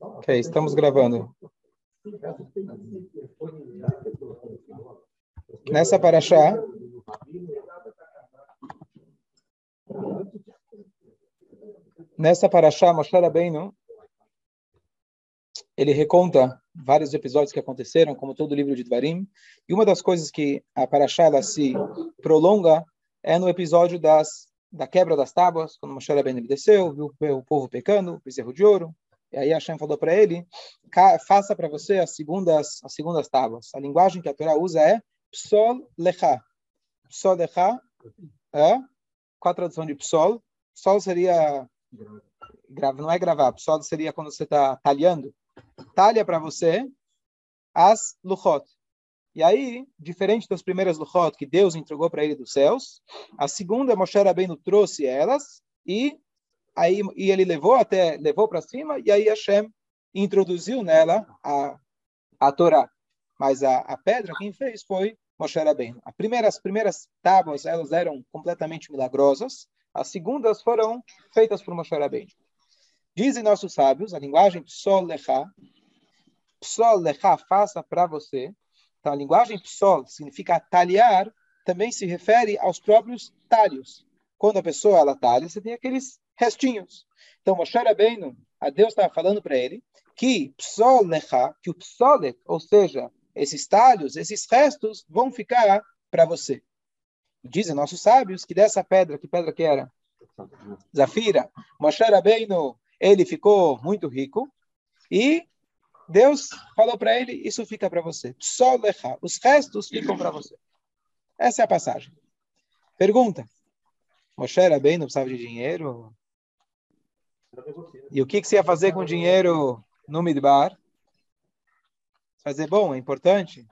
Ok, estamos gravando. Nessa paraxá, nessa paraxá, Moshe Rabbeinu, ele reconta vários episódios que aconteceram, como todo o livro de Dvarim, e uma das coisas que a paraxá ela se prolonga é no episódio das da quebra das tábuas, quando Moshe Rabbeinu desceu, viu o povo pecando, o bezerro de ouro, e aí Hashem falou para ele, faça para você as segundas, as segundas tábuas. A linguagem que a Torá usa é psol lecha. Psol lecha é, qual a tradução de psol? Psol seria, não é gravar, psol seria quando você está talhando. Talha para você as luchot. E aí, diferente das primeiras luchot que Deus entregou para ele dos céus, a segunda Moshe Rabbeinu trouxe elas e aí e ele levou até levou para cima e aí Hashem introduziu nela a a Torá. Mas a, a pedra quem fez foi Moshe Rabbeinu. As primeiras primeiras tábuas elas eram completamente milagrosas, as segundas foram feitas por Moshe Rabbeinu. Dizem nossos sábios, a linguagem psol lecha, psol lecha faça para você, então, a linguagem psol significa talhar, também se refere aos próprios talhos. Quando a pessoa ela talha, você tem aqueles restinhos. Então, Moshe Rabbeinu, a Deus estava falando para ele que psol lecha, que o psolet, ou seja, esses talhos, esses restos, vão ficar para você. Dizem nossos sábios que dessa pedra, que pedra que era? Zafira. Moshe Rabbeinu, ele ficou muito rico e Deus falou para ele, isso fica para você. Só lecha. Os restos ficam para você. Essa é a passagem. Pergunta. Moshe não precisava de dinheiro? E o que, que você ia fazer com o dinheiro no Midbar? Fazer bom, é importante.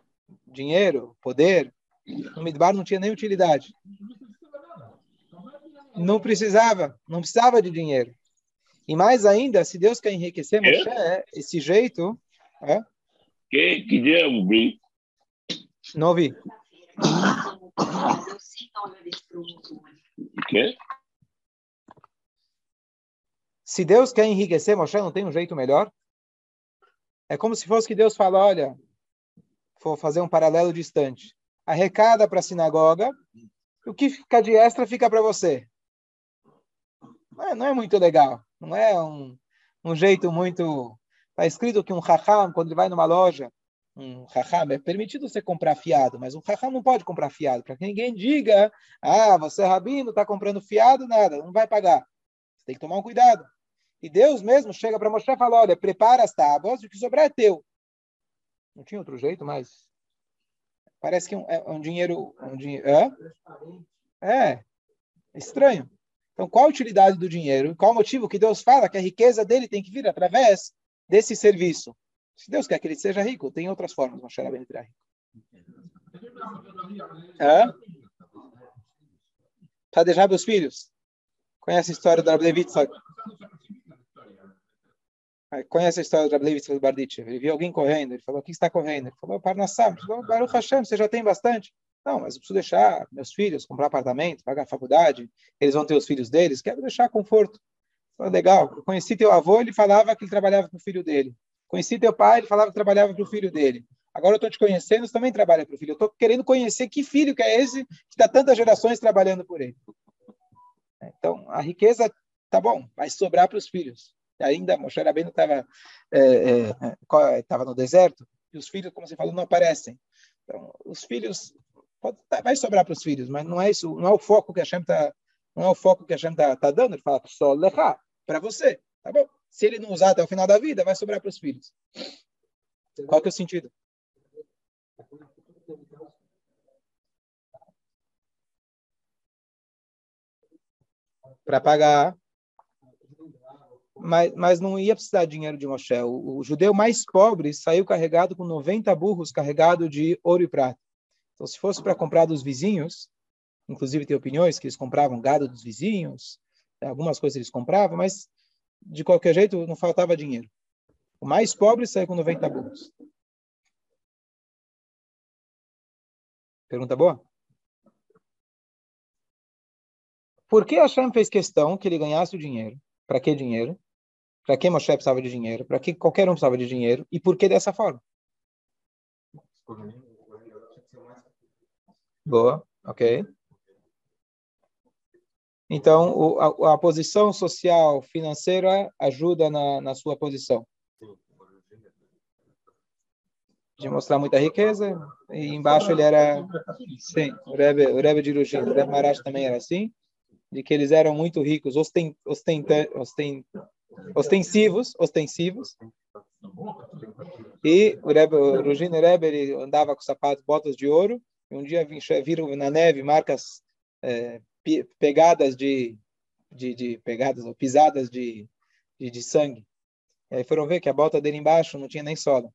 Dinheiro, poder. No Midbar não tinha nem utilidade. Não precisava, não precisava de dinheiro. E mais ainda, se Deus quer enriquecer Moshe, esse jeito, é? Que, que dinheiro brinco? Não ouvi. Que? Se Deus quer enriquecer Moshe, não tem um jeito melhor? É como se fosse que Deus fala, olha, vou fazer um paralelo distante. Arrecada para a sinagoga, o que fica de extra fica para você. Não é, não é, muito legal. Não é um, um jeito muito Está escrito que um raham, quando ele vai numa loja, um raham, é permitido você comprar fiado, mas um raham não pode comprar fiado, para que ninguém diga, ah, você é rabino, está comprando fiado, nada, não vai pagar. Você tem que tomar um cuidado. E Deus mesmo chega para mostrar e fala, olha, prepara as tábuas, o que sobrar é teu. Não tinha outro jeito, mas parece que é um, é um dinheiro... Um dinheiro é? é, estranho. Então, qual a utilidade do dinheiro? Qual o motivo que Deus fala que a riqueza dele tem que vir através desse serviço. Se Deus quer que ele seja rico, tem outras formas, Moshe Rabbeinu virar rico. Hã? Para deixar meus filhos. Conhece a história da Rablevitsa? Conhece a história do Barditch? Ele viu alguém correndo, ele falou, o que está correndo? Ele falou, Parnassam. Ele falou, Baruch Hashem, você já tem bastante. Não, mas eu preciso deixar meus filhos comprar apartamento, pagar faculdade, eles vão ter os filhos deles, quero deixar conforto. Legal. Eu conheci teu avô, ele falava que ele trabalhava para o filho dele. Conheci teu pai, ele falava que trabalhava para o filho dele. Agora eu estou te conhecendo, você também trabalha para o filho. Eu estou querendo conhecer que filho que é esse que está tantas gerações trabalhando por ele. Então, a riqueza, tá bom, vai sobrar para os filhos. Ainda Moshe Rabbeinu estava é, é, no deserto, e os filhos, como você falou, não aparecem. Então, os filhos, pode, vai sobrar para os filhos, mas não é isso, não é o foco que a Shem está não é o foco que a Shem está tá dando. Ele fala, só lecha, para você. Tá bom? Se ele não usar até o final da vida, vai sobrar para os filhos. Qual que é o sentido? Para pagar. Mas, mas não ia precisar de dinheiro de Moshe. O, o, judeu mais pobre saiu carregado com 90 burros carregado de ouro e prata. Então, se fosse para comprar dos vizinhos, inclusive tem opiniões que eles compravam gado dos vizinhos, algumas coisas eles compravam, mas de qualquer jeito não faltava dinheiro. O mais pobre saiu com 90 burros. Pergunta boa? Por que Hashem fez questão que ele ganhasse o dinheiro? Para que dinheiro? Para que Moshe precisava de dinheiro, para que qualquer um precisava de dinheiro e por que dessa forma. Boa, ok. Então, o, a, a, posição social financeira ajuda na, na sua posição. De mostrar muita riqueza, e embaixo ele era, sim, o Rebbe, o Rebbe de Irujin, o Rebbe Marash também era assim, de que eles eram muito ricos, ostent, ostent, ostent, ostensivos, ostensivos, e o Rebbe, o Rugino Rebbe, andava com sapatos, botas de ouro, e um dia viram na neve marcas, é, pegadas de, de, de, pegadas ou pisadas de, de, de, sangue. E aí foram ver que a bota dele embaixo não tinha nem sola.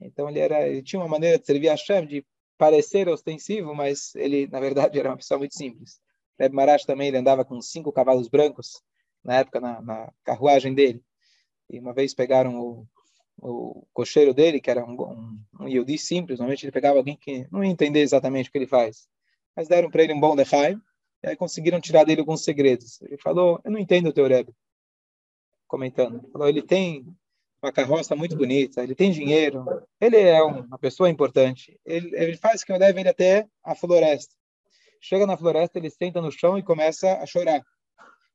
Então ele era, ele tinha uma maneira de servir a chefe de parecer ostensivo, mas ele na verdade era uma pessoa muito simples. Rebbe Marash também ele andava com cinco cavalos brancos na época na, na carruagem dele. E uma vez pegaram o, o cocheiro dele, que era um, um, um Yehudi simples, normalmente ele pegava alguém que não ia entender exatamente o que ele faz, mas deram para ele um bom lechaim, e aí conseguiram tirar dele alguns segredos. Ele falou, eu não entendo o teu Rebbe, comentando. Ele falou, ele tem uma carroça muito bonita, ele tem dinheiro, ele é uma pessoa importante, ele, ele faz que eu leve ele até a floresta. Chega na floresta, ele senta no chão e começa a chorar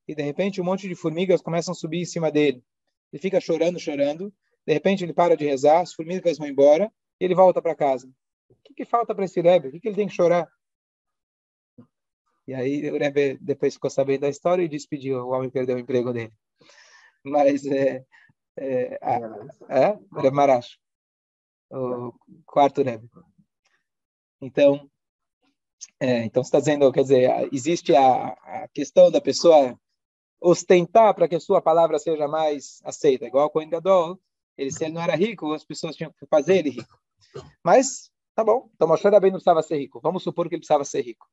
e de repente um monte de formigas começam a subir em cima dele. Ele fica chorando, chorando. De repente ele para de rezar, as formigas vão embora e ele volta para casa. O que, que falta para esse Rebbe? O que, que ele tem que chorar? E aí o Rebbe depois ficou sabendo da história e despediu. O homem perdeu o emprego dele. Mas é, é, é o Rebbe Marash, o quarto Rebbe. Então, é, então está dizendo, quer dizer, existe a, a questão da pessoa ostentar para que a sua palavra seja mais aceita. Igual com o Gadol, ele, se ele não era rico, as pessoas tinham que fazer ele rico. Mas, tá bom, então Moshe bem não precisava ser rico. Vamos supor que ele precisava ser rico.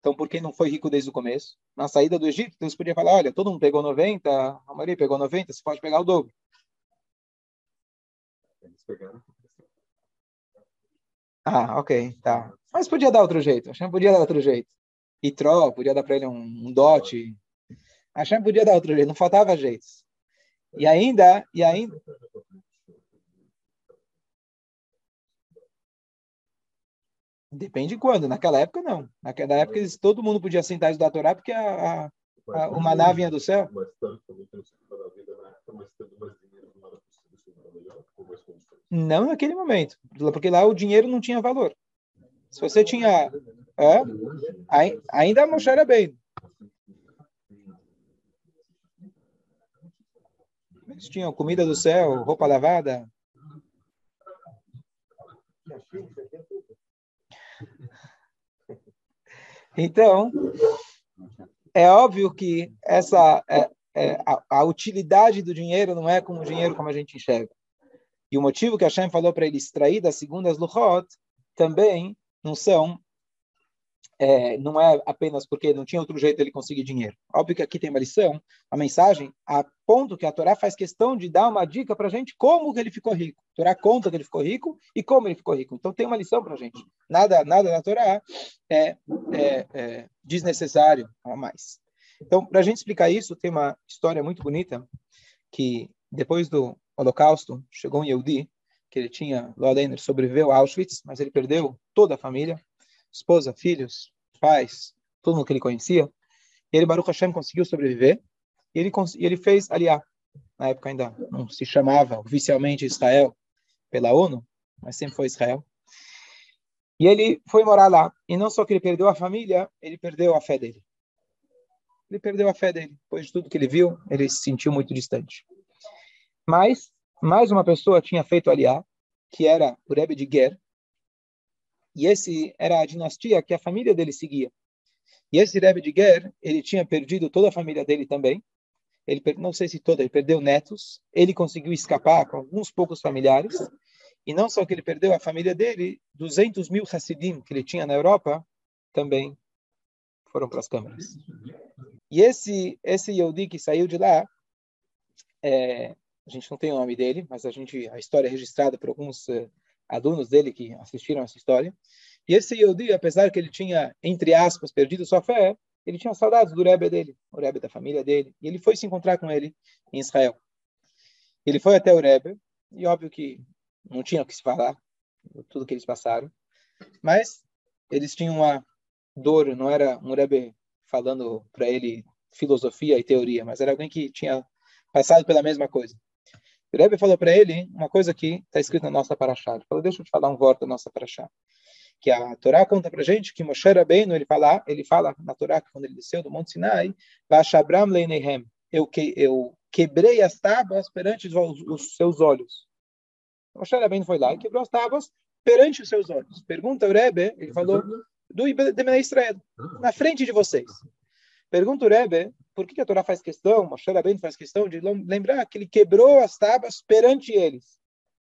Então, por que não foi rico desde o começo? Na saída do Egito, Deus podia falar, olha, todo mundo pegou 90, a Maria pegou 90, você pode pegar o dobro. Ah, ok, tá. Mas podia dar outro jeito. Hashem podia dar outro jeito. E Tró, podia dar para ele um, um dote, Hashem podia dar outro jeito, não faltava jeitos. E ainda, e ainda. Depende de quando. Naquela época, não. Naquela época, todo mundo podia sentar e estudar a Torá porque a, a, a, uma nave vinha do céu. Não naquele momento, porque lá o dinheiro não tinha valor. Se você tinha. É, ainda a Moshe era bem. Eles tinham comida do céu, roupa lavada. Então, é óbvio que essa é, é, a, a, utilidade do dinheiro não é como o dinheiro como a gente enxerga. E o motivo que a Hashem falou para ele extrair das segundas luchot também não são é, não é apenas porque não tinha outro jeito ele conseguir dinheiro. Óbvio que aqui tem uma lição, a mensagem, a ponto que a Torá faz questão de dar uma dica para a gente como que ele ficou rico. A Torá conta que ele ficou rico e como ele ficou rico. Então tem uma lição para a gente. Nada, nada na Torá é, é, é desnecessário a mais. Então, para a gente explicar isso, tem uma história muito bonita que depois do Holocausto chegou um Yehudi que ele tinha, Lodener, sobreviveu a Auschwitz, mas ele perdeu toda a família esposa, filhos, pais, todo mundo que ele conhecia. E ele, Baruch Hashem, conseguiu sobreviver. E ele, ele fez aliá. Na época ainda não se chamava oficialmente Israel pela ONU, mas sempre foi Israel. E ele foi morar lá. E não só que ele perdeu a família, ele perdeu a fé dele. Ele perdeu a fé dele. Depois de tudo que ele viu, ele se sentiu muito distante. Mas mais uma pessoa tinha feito aliá, que era o Rebbe de Ger, e esse era a dinastia que a família dele seguia. E esse Rebbe de Ger, ele tinha perdido toda a família dele também. Ele não sei se toda, ele perdeu netos. Ele conseguiu escapar com alguns poucos familiares. E não só que ele perdeu a família dele, 200 mil Hassidim que ele tinha na Europa também foram para as câmaras. E esse esse Yehudi que saiu de lá, é, a gente não tem o nome dele, mas a gente a história é registrada por alguns uh, alunos dele que assistiram essa história. E esse Yehudi, apesar que ele tinha, entre aspas, perdido sua fé, ele tinha saudades do Rebbe dele, o Rebbe da família dele, e ele foi se encontrar com ele em Israel. Ele foi até o Rebbe, e óbvio que não tinha o que se falar, tudo que eles passaram, mas eles tinham uma dor, não era um Rebbe falando para ele filosofia e teoria, mas era alguém que tinha passado pela mesma coisa. O Rebbe falou para ele uma coisa que está escrita na nossa paraxá. Ele falou, deixa eu te falar um voto da nossa paraxá. Que a Torá conta para gente que Moshe Rabbeinu, ele fala, ele fala na Torá que quando ele desceu do Monte Sinai, Vashabram leinehem, eu, que, eu quebrei as tábuas perante os, os seus olhos. Moshe Rabbeinu foi lá e quebrou as tábuas perante os seus olhos. Pergunta o Rebbe, ele falou, do Ibn Israel, na frente de vocês. Pergunta o Rebbe, por que a Torá faz questão, Moshe Rabbeinu faz questão de lembrar que ele quebrou as tábuas perante eles.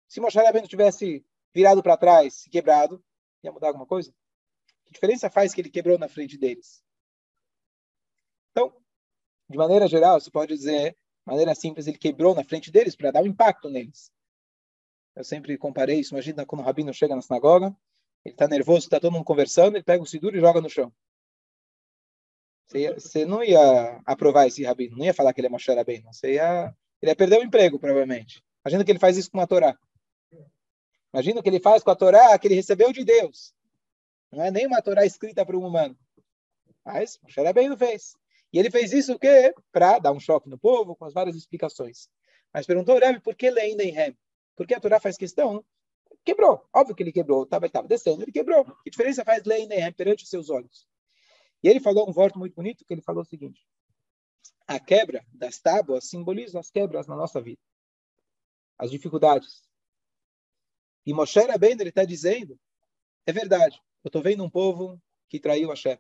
Se Moshe Rabbeinu tivesse virado para trás e quebrado, ia mudar alguma coisa? Que diferença faz que ele quebrou na frente deles? Então, de maneira geral, você pode dizer, de maneira simples, ele quebrou na frente deles para dar um impacto neles. Eu sempre comparei isso. Imagina quando o rabino chega na sinagoga, ele está nervoso, está todo mundo conversando, ele pega o siduro e joga no chão. Você, ia, você, não ia aprovar esse rabino, não ia falar que ele é Moshe Rabbeinu. Você ia, ele ia perder o emprego, provavelmente. Imagina que ele faz isso com a Torá. Imagina o que ele faz com a Torá que ele recebeu de Deus. Não é nem uma Torá escrita para um humano. Mas Moshe Rabbeinu fez. E ele fez isso o quê? Para dar um choque no povo, com as várias explicações. Mas perguntou, Rebbe, por que Leinem? Por que a Torá faz questão? Quebrou. Óbvio que ele quebrou. Estava descendo, ele quebrou. Que diferença faz Leinem perante os seus olhos? E ele falou um voto muito bonito, que ele falou o seguinte: a quebra das tábuas simboliza as quebras na nossa vida, as dificuldades. E Moshe Rabbeinu, ele está dizendo, é verdade, eu estou vendo um povo que traiu Hashem.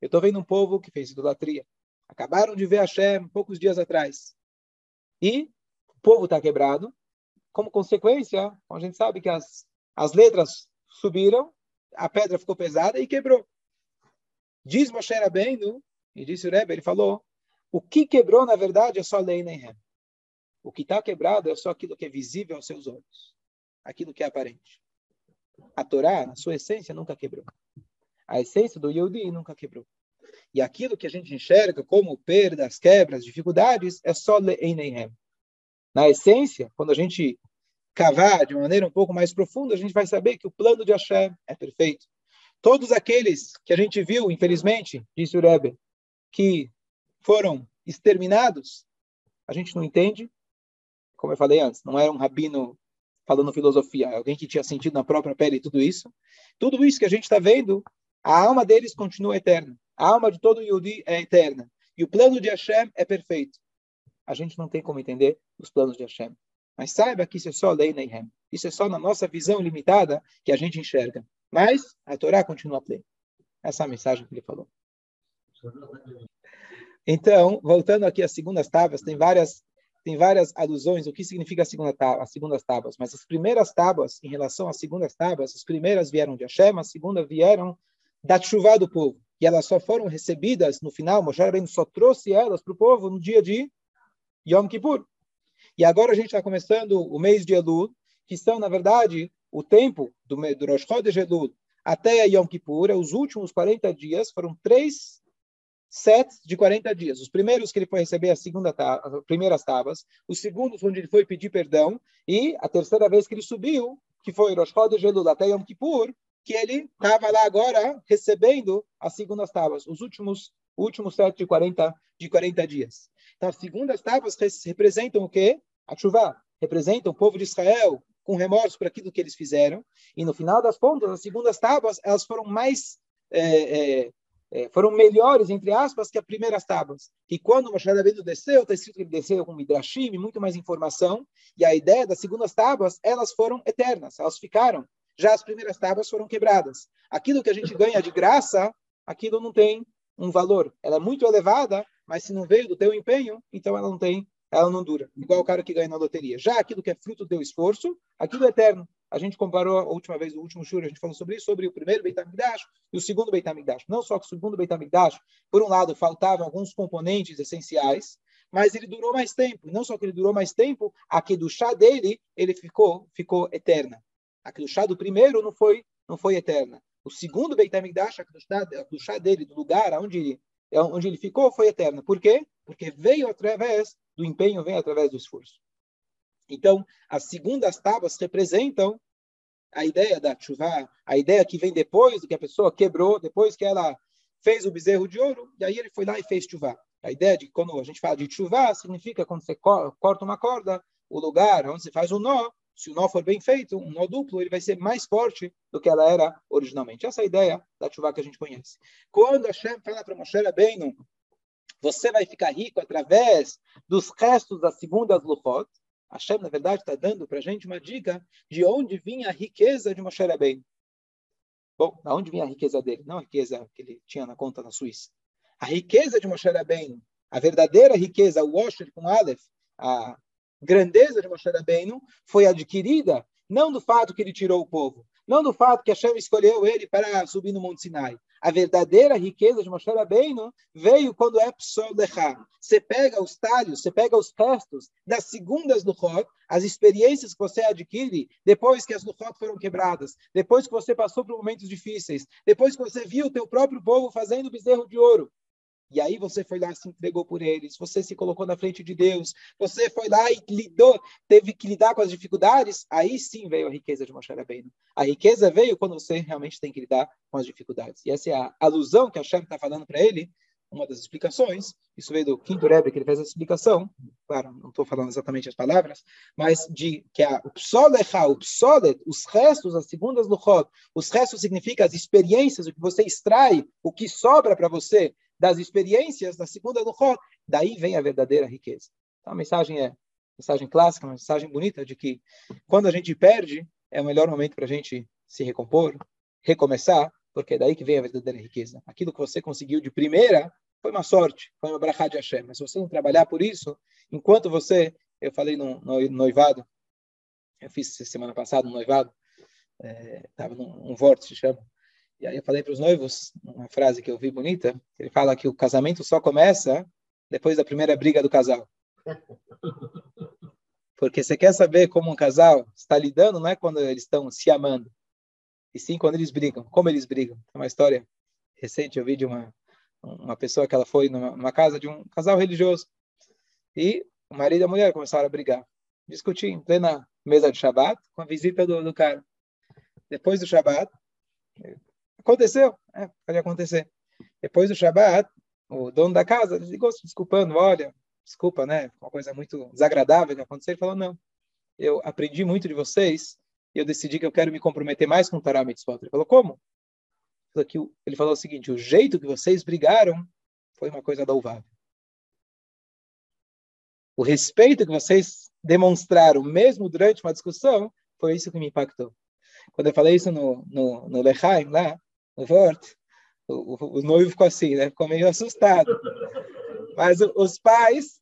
Eu estou vendo um povo que fez idolatria. Acabaram de ver Hashem poucos dias atrás. E o povo está quebrado. Como consequência, a gente sabe que as, as letras subiram, a pedra ficou pesada e quebrou. Diz Moshe Rabbeinu, e disse o Rebbe, ele falou, o que quebrou, na verdade, é só lei nem O que está quebrado é só aquilo que é visível aos seus olhos. Aquilo que é aparente. A Torá, na sua essência, nunca quebrou. A essência do Yehudi nunca quebrou. E aquilo que a gente enxerga como perdas, quebras, dificuldades, é só Leinehem. Na essência, quando a gente cavar de maneira um pouco mais profunda, a gente vai saber que o plano de Hashem é perfeito. Todos aqueles que a gente viu, infelizmente, disse o Rebbe, que foram exterminados, a gente não entende, como eu falei antes, não era um rabino falando filosofia, é alguém que tinha sentido na própria pele tudo isso. Tudo isso que a gente está vendo, a alma deles continua eterna. A alma de todo Yudi é eterna. E o plano de Hashem é perfeito. A gente não tem como entender os planos de Hashem. Mas saiba que isso é só lei Neihem. Isso é só na nossa visão limitada que a gente enxerga. Mas a Torá continua plena. Essa é a mensagem que ele falou. Então, voltando aqui às segundas tábuas, tem várias tem várias alusões o que significa a segunda tábua, as segundas tábuas, mas as primeiras tábuas em relação às segundas tábuas, as primeiras vieram de Hashem, as segundas vieram da chuva do povo. E elas só foram recebidas no final, Moshe Rabbeinu só trouxe elas para o povo no dia de Yom Kippur. E agora a gente está começando o mês de Elul, que são, na verdade, o tempo do, do Rosh Chodesh Elul até Yom Kippur, os últimos 40 dias, foram três sets de 40 dias. Os primeiros que ele foi receber a segunda as primeiras tábuas, os segundos onde ele foi pedir perdão, e a terceira vez que ele subiu, que foi Rosh Chodesh Elul até Yom Kippur, que ele estava lá agora recebendo as segundas tábuas, os últimos últimos sete de 40 de 40 dias. Então, as segundas tábuas representam o quê? A chuva, representam o povo de Israel, com remorso por aquilo que eles fizeram. E no final das contas, as segundas tábuas elas foram mais é, é, é, foram melhores entre aspas que as primeiras tábuas. E quando o Moshe Rabbeinu desceu, está escrito que ele desceu com midrashim, muito mais informação. E a ideia das segundas tábuas elas foram eternas, elas ficaram. Já as primeiras tábuas foram quebradas. Aquilo que a gente ganha de graça, aquilo não tem um valor. Ela é muito elevada, mas se não veio do teu empenho, então ela não tem ela não dura. Igual o cara que ganha na loteria. Já aquilo que é fruto do teu esforço, aquilo é eterno. A gente comparou a última vez, no último shur, a gente falou sobre isso, sobre o primeiro Beit HaMikdash e o segundo Beit HaMikdash. Não só que o segundo Beit HaMikdash, por um lado, faltavam alguns componentes essenciais, mas ele durou mais tempo. E não só que ele durou mais tempo, a que do chá dele, ele ficou, ficou eterna. A que do chá do primeiro não foi, não foi eterna. O segundo Beit HaMikdash, a do chá dele, do lugar onde, onde ele ficou, foi eterna. Por quê? Porque veio através do empenho vem através do esforço. Então, as segundas tábuas representam a ideia da chuva, a ideia que vem depois que a pessoa quebrou, depois que ela fez o bezerro de ouro, e aí ele foi lá e fez chuva. A ideia de quando a gente fala de chuva significa quando você corta uma corda, o lugar onde você faz o nó, se o nó for bem feito, um nó duplo, ele vai ser mais forte do que ela era originalmente. Essa é a ideia da chuva que a gente conhece. Quando Hashem fala para Moshe Rabbeinu, você vai ficar rico através dos restos das segundas Luchot, Hashem, na verdade, está dando para a gente uma dica de onde vinha a riqueza de Moshe Rabbeinu. Bom, da onde vinha a riqueza dele? Não a riqueza que ele tinha na conta na Suíça. A riqueza de Moshe Rabbeinu, a verdadeira riqueza, o Washer com Aleph, a grandeza de Moshe Rabbeinu, foi adquirida não do fato que ele tirou o povo, não do fato que Hashem escolheu ele para subir no Monte Sinai, a verdadeira riqueza de Moshe Rabbeinu veio quando é Psol Lechá. Você pega os talhos, você pega os restos das segundas Luchot, as experiências que você adquire depois que as Luchot foram quebradas, depois que você passou por momentos difíceis, depois que você viu o teu próprio povo fazendo bezerro de ouro. E aí você foi lá e se entregou por eles, você se colocou na frente de Deus, você foi lá e lidou, teve que lidar com as dificuldades, aí sim veio a riqueza de Moshe Rabbeinu. A riqueza veio quando você realmente tem que lidar com as dificuldades. E essa é a alusão que a Hashem está falando para ele, uma das explicações, isso veio do quinto Rebbe, que ele fez a explicação, claro, não estou falando exatamente as palavras, mas de que a, psolecha, o psolet, os restos, as segundas luchot, os restos significa as experiências, o que você extrai, o que sobra para você das experiências da segunda Luchot, daí vem a verdadeira riqueza. Então, a mensagem é mensagem clássica, uma mensagem bonita de que quando a gente perde, é o melhor momento para a gente se recompor, recomeçar, porque é daí que vem a verdadeira riqueza. Aquilo que você conseguiu de primeira foi uma sorte, foi uma brachá de Hashem. Mas se você não trabalhar por isso, enquanto você, eu falei no, no noivado, eu fiz semana passada um noivado, estava é, num um vórtice, chama, e aí eu falei para os noivos uma frase que eu vi bonita, ele fala que o casamento só começa depois da primeira briga do casal. Porque você quer saber como um casal está lidando, não é quando eles estão se amando, e sim quando eles brigam, como eles brigam. É uma história recente, eu vi de uma, uma pessoa que ela foi numa, numa casa de um casal religioso, e o marido e a mulher começaram a brigar, discutir em plena mesa de Shabat, com a visita do, do cara. Depois do Shabat, Aconteceu, é, pode acontecer. Depois do Shabat, o dono da casa ligou se desculpando, olha, desculpa, né? Uma coisa muito desagradável que aconteceu. Ele falou, não, eu aprendi muito de vocês e eu decidi que eu quero me comprometer mais com o Torah Mitzvot. Ele falou, como? Ele falou o seguinte, o jeito que vocês brigaram foi uma coisa louvável. O respeito que vocês demonstraram, mesmo durante uma discussão, foi isso que me impactou. Quando eu falei isso no, no, no Lechaim, lá, Vort, o, o, o, noivo ficou assim, né? Ficou meio assustado. Mas os pais,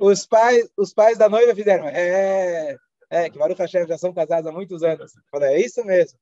os pais, os pais da noiva fizeram, é, é que Baruch Hashem já são casados há muitos anos. Falei, é isso mesmo.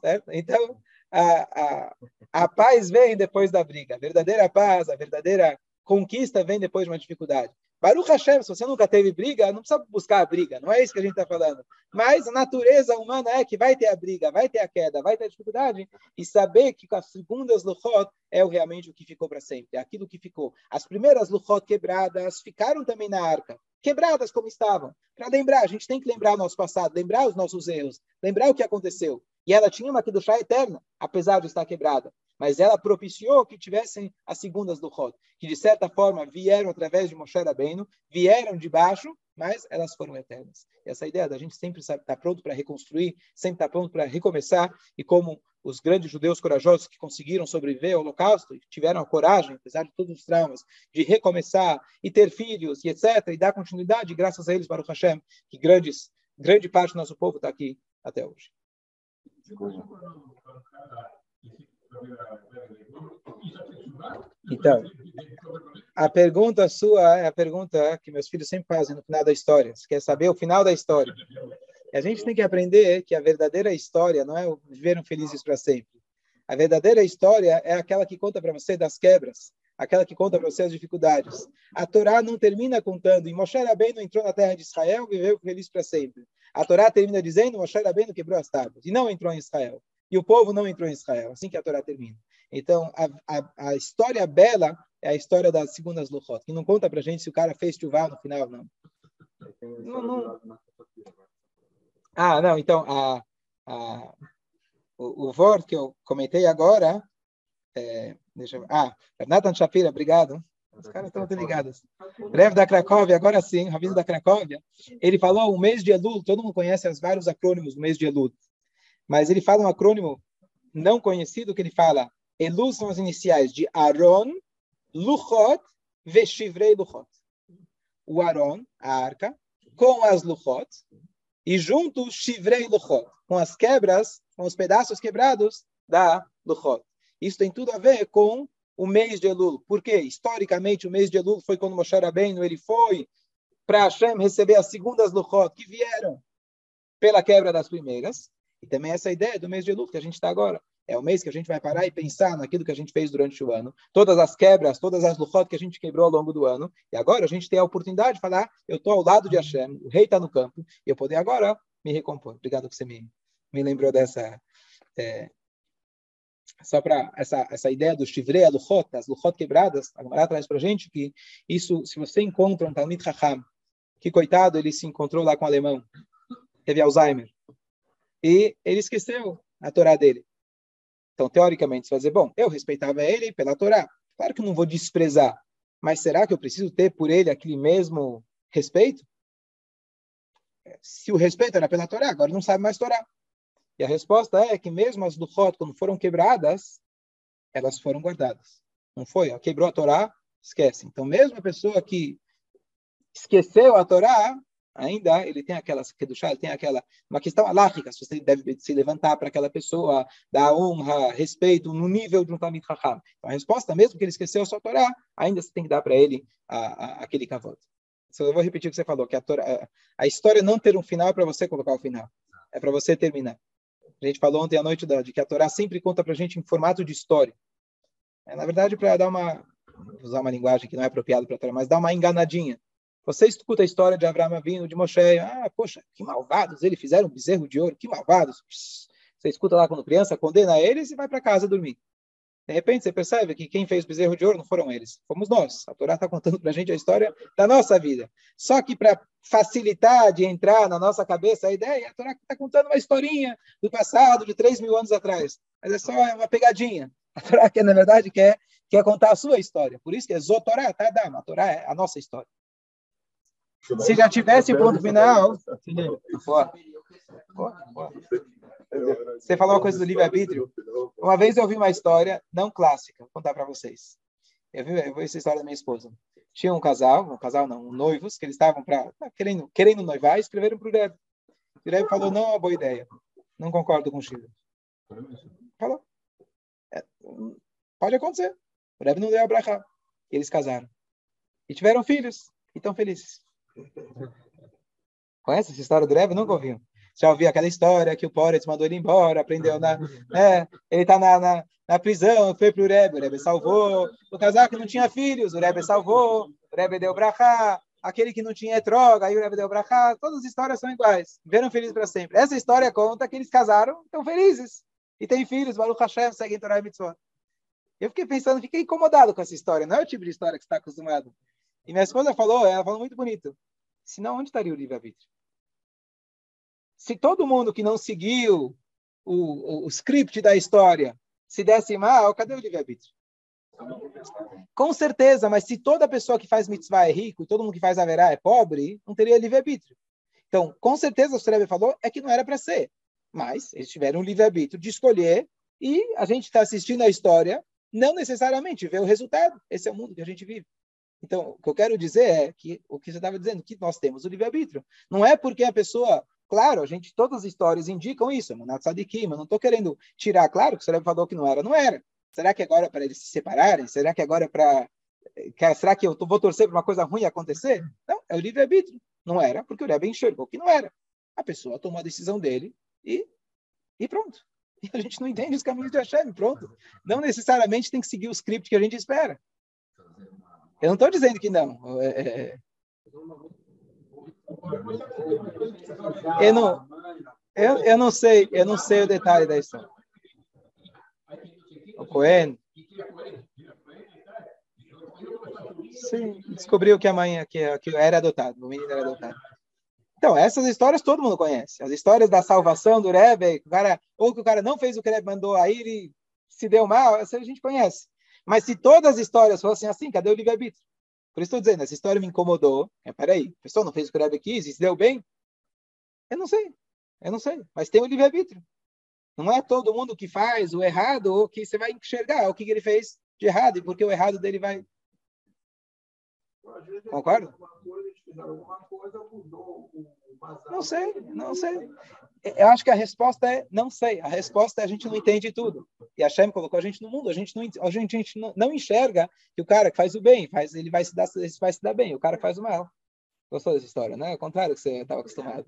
Certo? Então, a, a, a paz vem depois da briga. A verdadeira paz, a verdadeira conquista vem depois de uma dificuldade. Baruch Hashem, se você nunca teve briga, não precisa buscar a briga, não é isso que a gente está falando. Mas a natureza humana é que vai ter a briga, vai ter a queda, vai ter a dificuldade, e saber que as segundas luchot é realmente o que ficou para sempre, é aquilo que ficou. As primeiras luchot quebradas ficaram também na arca, quebradas como estavam. Para lembrar, a gente tem que lembrar o nosso passado, lembrar os nossos erros, lembrar o que aconteceu. E ela tinha uma Kedushá eterna, apesar de estar quebrada mas ela propiciou que tivessem as segundas do Hod, que de certa forma vieram através de Moshe Rabbeinu, vieram de baixo, mas elas foram eternas. E essa ideia da gente sempre estar tá pronto para reconstruir, sempre estar tá pronto para recomeçar, e como os grandes judeus corajosos que conseguiram sobreviver ao Holocausto, e tiveram a coragem, apesar de todos os traumas, de recomeçar e ter filhos e etc., e dar continuidade, graças a eles, Baruch Hashem, que grandes, grande parte do nosso povo está aqui até hoje. Então, a pergunta sua é a pergunta que meus filhos sempre fazem no final da história. Você quer saber o final da história? A gente tem que aprender que a verdadeira história não é viveram felizes para sempre. A verdadeira história é aquela que conta para você das quebras, aquela que conta para você as dificuldades. A Torá não termina contando, e Moshe Rabbeinu entrou na terra de Israel viveu feliz para sempre. A Torá termina dizendo, Moshe Rabbeinu quebrou as tábuas, e não entrou em Israel e o povo não entrou em Israel, assim que a Torá termina. Então, a, a, a história bela é a história das segundas Luchot, que não conta pra gente se o cara fez chuvá no final, não. Não, não. Ah, não, então, a, a, o, o Word que eu comentei agora, é, deixa eu, ah, Nathan Shapira, obrigado. Os caras estão ligados. Breve da Cracóvia, agora sim, Rabino da Cracóvia, ele falou o mês de Elul, todo mundo conhece os vários acrônimos do mês de Elul, mas ele fala um acrônimo não conhecido que ele fala, Elul são as iniciais de Aaron, Luchot, Veshivrei Luchot. O Aaron, a arca, com as Luchot, e junto Shivrei Luchot, com as quebras, com os pedaços quebrados da Luchot. Isso tem tudo a ver com o mês de Elul. Porque, historicamente, o mês de Elul foi quando Moshe Rabbeinu ele foi para Hashem receber as segundas Luchot que vieram pela quebra das primeiras. E também essa ideia do mês de Elul que a gente está agora. É o mês que a gente vai parar e pensar naquilo que a gente fez durante o ano. Todas as quebras, todas as luchot que a gente quebrou ao longo do ano. E agora a gente tem a oportunidade de falar, eu estou ao lado de Hashem, o rei está no campo, e eu poder agora me recompor. Obrigado que você me, me lembrou dessa... É, só para essa, essa ideia do shivrei luchot, as luchot quebradas, a Gemara traz para a gente que isso, se você encontra um Talmid Chacham, que coitado, ele se encontrou lá com o alemão, teve Alzheimer, e ele esqueceu a Torá dele. Então, teoricamente, você vai dizer, bom, eu respeitava ele pela Torá. Claro que eu não vou desprezar, mas será que eu preciso ter por ele aquele mesmo respeito? Se o respeito era pela Torá, agora não sabe mais Torá. E a resposta é que mesmo as Luchot, quando foram quebradas, elas foram guardadas. Não foi? Quebrou a Torá, esquece. Então, mesmo a pessoa que esqueceu a Torá, ainda ele tem aquela kedushá, ele tem aquela uma questão alárrica, se você deve se levantar para aquela pessoa, dar honra, respeito no nível de um Talmid Raham. Então, a resposta, mesmo que ele esqueceu a sua Torá, ainda você tem que dar para ele a, a, aquele cavalo. Eu vou repetir o que você falou, que a, Torá, a, história não ter um final é para você colocar o final, é para você terminar. A gente falou ontem à noite de que a Torá sempre conta para a gente em formato de história. É, na verdade, para dar uma, usar uma linguagem que não é apropriada para a Torá, mas dar uma enganadinha. Você escuta a história de Abraão vindo de Moshe, ah, poxa, que malvados, eles fizeram um bezerro de ouro, que malvados. Você escuta lá quando criança, condena eles e vai para casa dormir. De repente você percebe que quem fez o bezerro de ouro não foram eles, fomos nós. A Torá está contando para a gente a história da nossa vida. Só que para facilitar de entrar na nossa cabeça a ideia, a Torá está contando uma historinha do passado, de 3 mil anos atrás. Mas é só uma pegadinha. A Torá, que na verdade, quer, quer contar a sua história. Por isso que é Zotorá, tá? A Torá é a nossa história. Se já tivesse ponto final. Você falou uma coisa do livre-arbítrio. Uma vez eu ouvi uma história não clássica, vou contar para vocês. Eu vi, eu vi essa história da minha esposa. Tinha um casal, um casal não, um noivos, que eles estavam para querendo, querendo noivar e escreveram para o Rebbe. O Rebbe falou: não é uma boa ideia. Não concordo com o Chico. Falou. É, pode acontecer. O Rebbe não deu a brachá. Eles casaram. E tiveram filhos. E estão felizes. Conhece essa história do Rebbe? Nunca ouviu. Já ouviu aquela história que o Poretz mandou ele embora, aprendeu na... É, ele está na, na, na, prisão, foi para o Rebbe, o Rebbe salvou. O casaco não tinha filhos, o Rebbe salvou. O Rebbe deu brachá. Aquele que não tinha droga, aí o Rebbe deu brachá. Todas as histórias são iguais. Viveram felizes para sempre. Essa história conta que eles casaram, estão felizes. E têm filhos, Baruch Hashem, seguem Torah e Mitzvot. Eu fiquei pensando, fiquei incomodado com essa história. Não é o tipo de história que você está acostumado. E minha esposa falou, ela falou muito bonito. Senão, onde estaria o livre-arbítrio? Se todo mundo que não seguiu o, o, o script da história se desse mal, cadê o livre-arbítrio? Com certeza, mas se toda pessoa que faz mitzvah é rico e todo mundo que faz haverá é pobre, não teria livre-arbítrio. Então, com certeza, o Rebbe falou é que não era para ser. Mas eles tiveram um livre-arbítrio de escolher e a gente está assistindo a história, não necessariamente ver o resultado. Esse é o mundo que a gente vive. Então, o que eu quero dizer é que o que você estava dizendo, que nós temos o livre-arbítrio. Não é porque a pessoa. Claro, a gente, todas as histórias indicam isso, Manat Sadikim, mas não estou querendo tirar, claro, que o Sereb falou que não era, não era. Será que agora é para eles se separarem? Será que agora é para. Será que eu vou torcer para uma coisa ruim acontecer? Não, é o livre-arbítrio. Não era, porque o Rebbe enxergou que não era. A pessoa tomou a decisão dele e, e pronto. E a gente não entende os caminhos de Hashem, pronto. Não necessariamente tem que seguir o script que a gente espera. Eu não estou dizendo que não. É, é, é... Eu não, eu, eu não sei, eu não sei o detalhe da história. O Cohen. Sim, descobriu que a mãe que, que era adotado, o menino era adotado. Então, essas histórias todo mundo conhece. As histórias da salvação do Rebbe, o cara, ou que o cara não fez o que o Rebbe mandou, aí ele se deu mal, essa a gente conhece. Mas se todas as histórias fossem assim, cadê o livre-arbítrio? Por isso estou dizendo, essa história me incomodou. É, peraí, a pessoa não fez o que o quis e se deu bem? Eu não sei, eu não sei. Mas tem o livre-arbítrio. Não é todo mundo que faz o errado ou que você vai enxergar o que ele fez de errado e porque o errado dele vai. Concorda? Não sei, não sei. Eu acho que a resposta é não sei. A resposta é a gente não entende tudo. E a Shem colocou a gente no mundo. A gente não, a gente, a gente não, enxerga que o cara que faz o bem, faz, ele vai se dar, ele vai se dar bem. O cara que faz o mal. Gostou dessa história, né? É o contrário que você estava acostumado.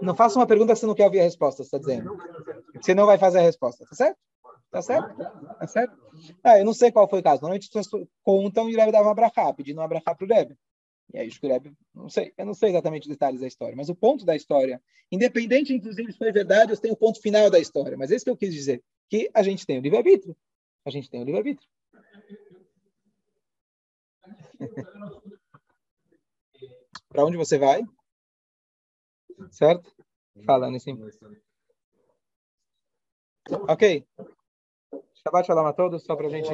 Não faça uma pergunta que você não quer ouvir a resposta, você está dizendo. Você não vai fazer a resposta, tá certo? Tá certo? Tá certo? Ah, eu não sei qual foi o caso. Normalmente as pessoas contam e o Rebbe dava uma abrahá, pedindo uma abrahá para o Rebbe. E aí o Rebbe, não sei, eu não sei exatamente os detalhes da história, mas o ponto da história, independente, inclusive, se foi verdade, eu tenho o ponto final da história. Mas esse que eu quis dizer, que a gente tem o livre-arbítrio. A gente tem o livre-arbítrio. para onde você vai? Certo? Falando assim. Ok. Shabbat shalom a todos, só para a gente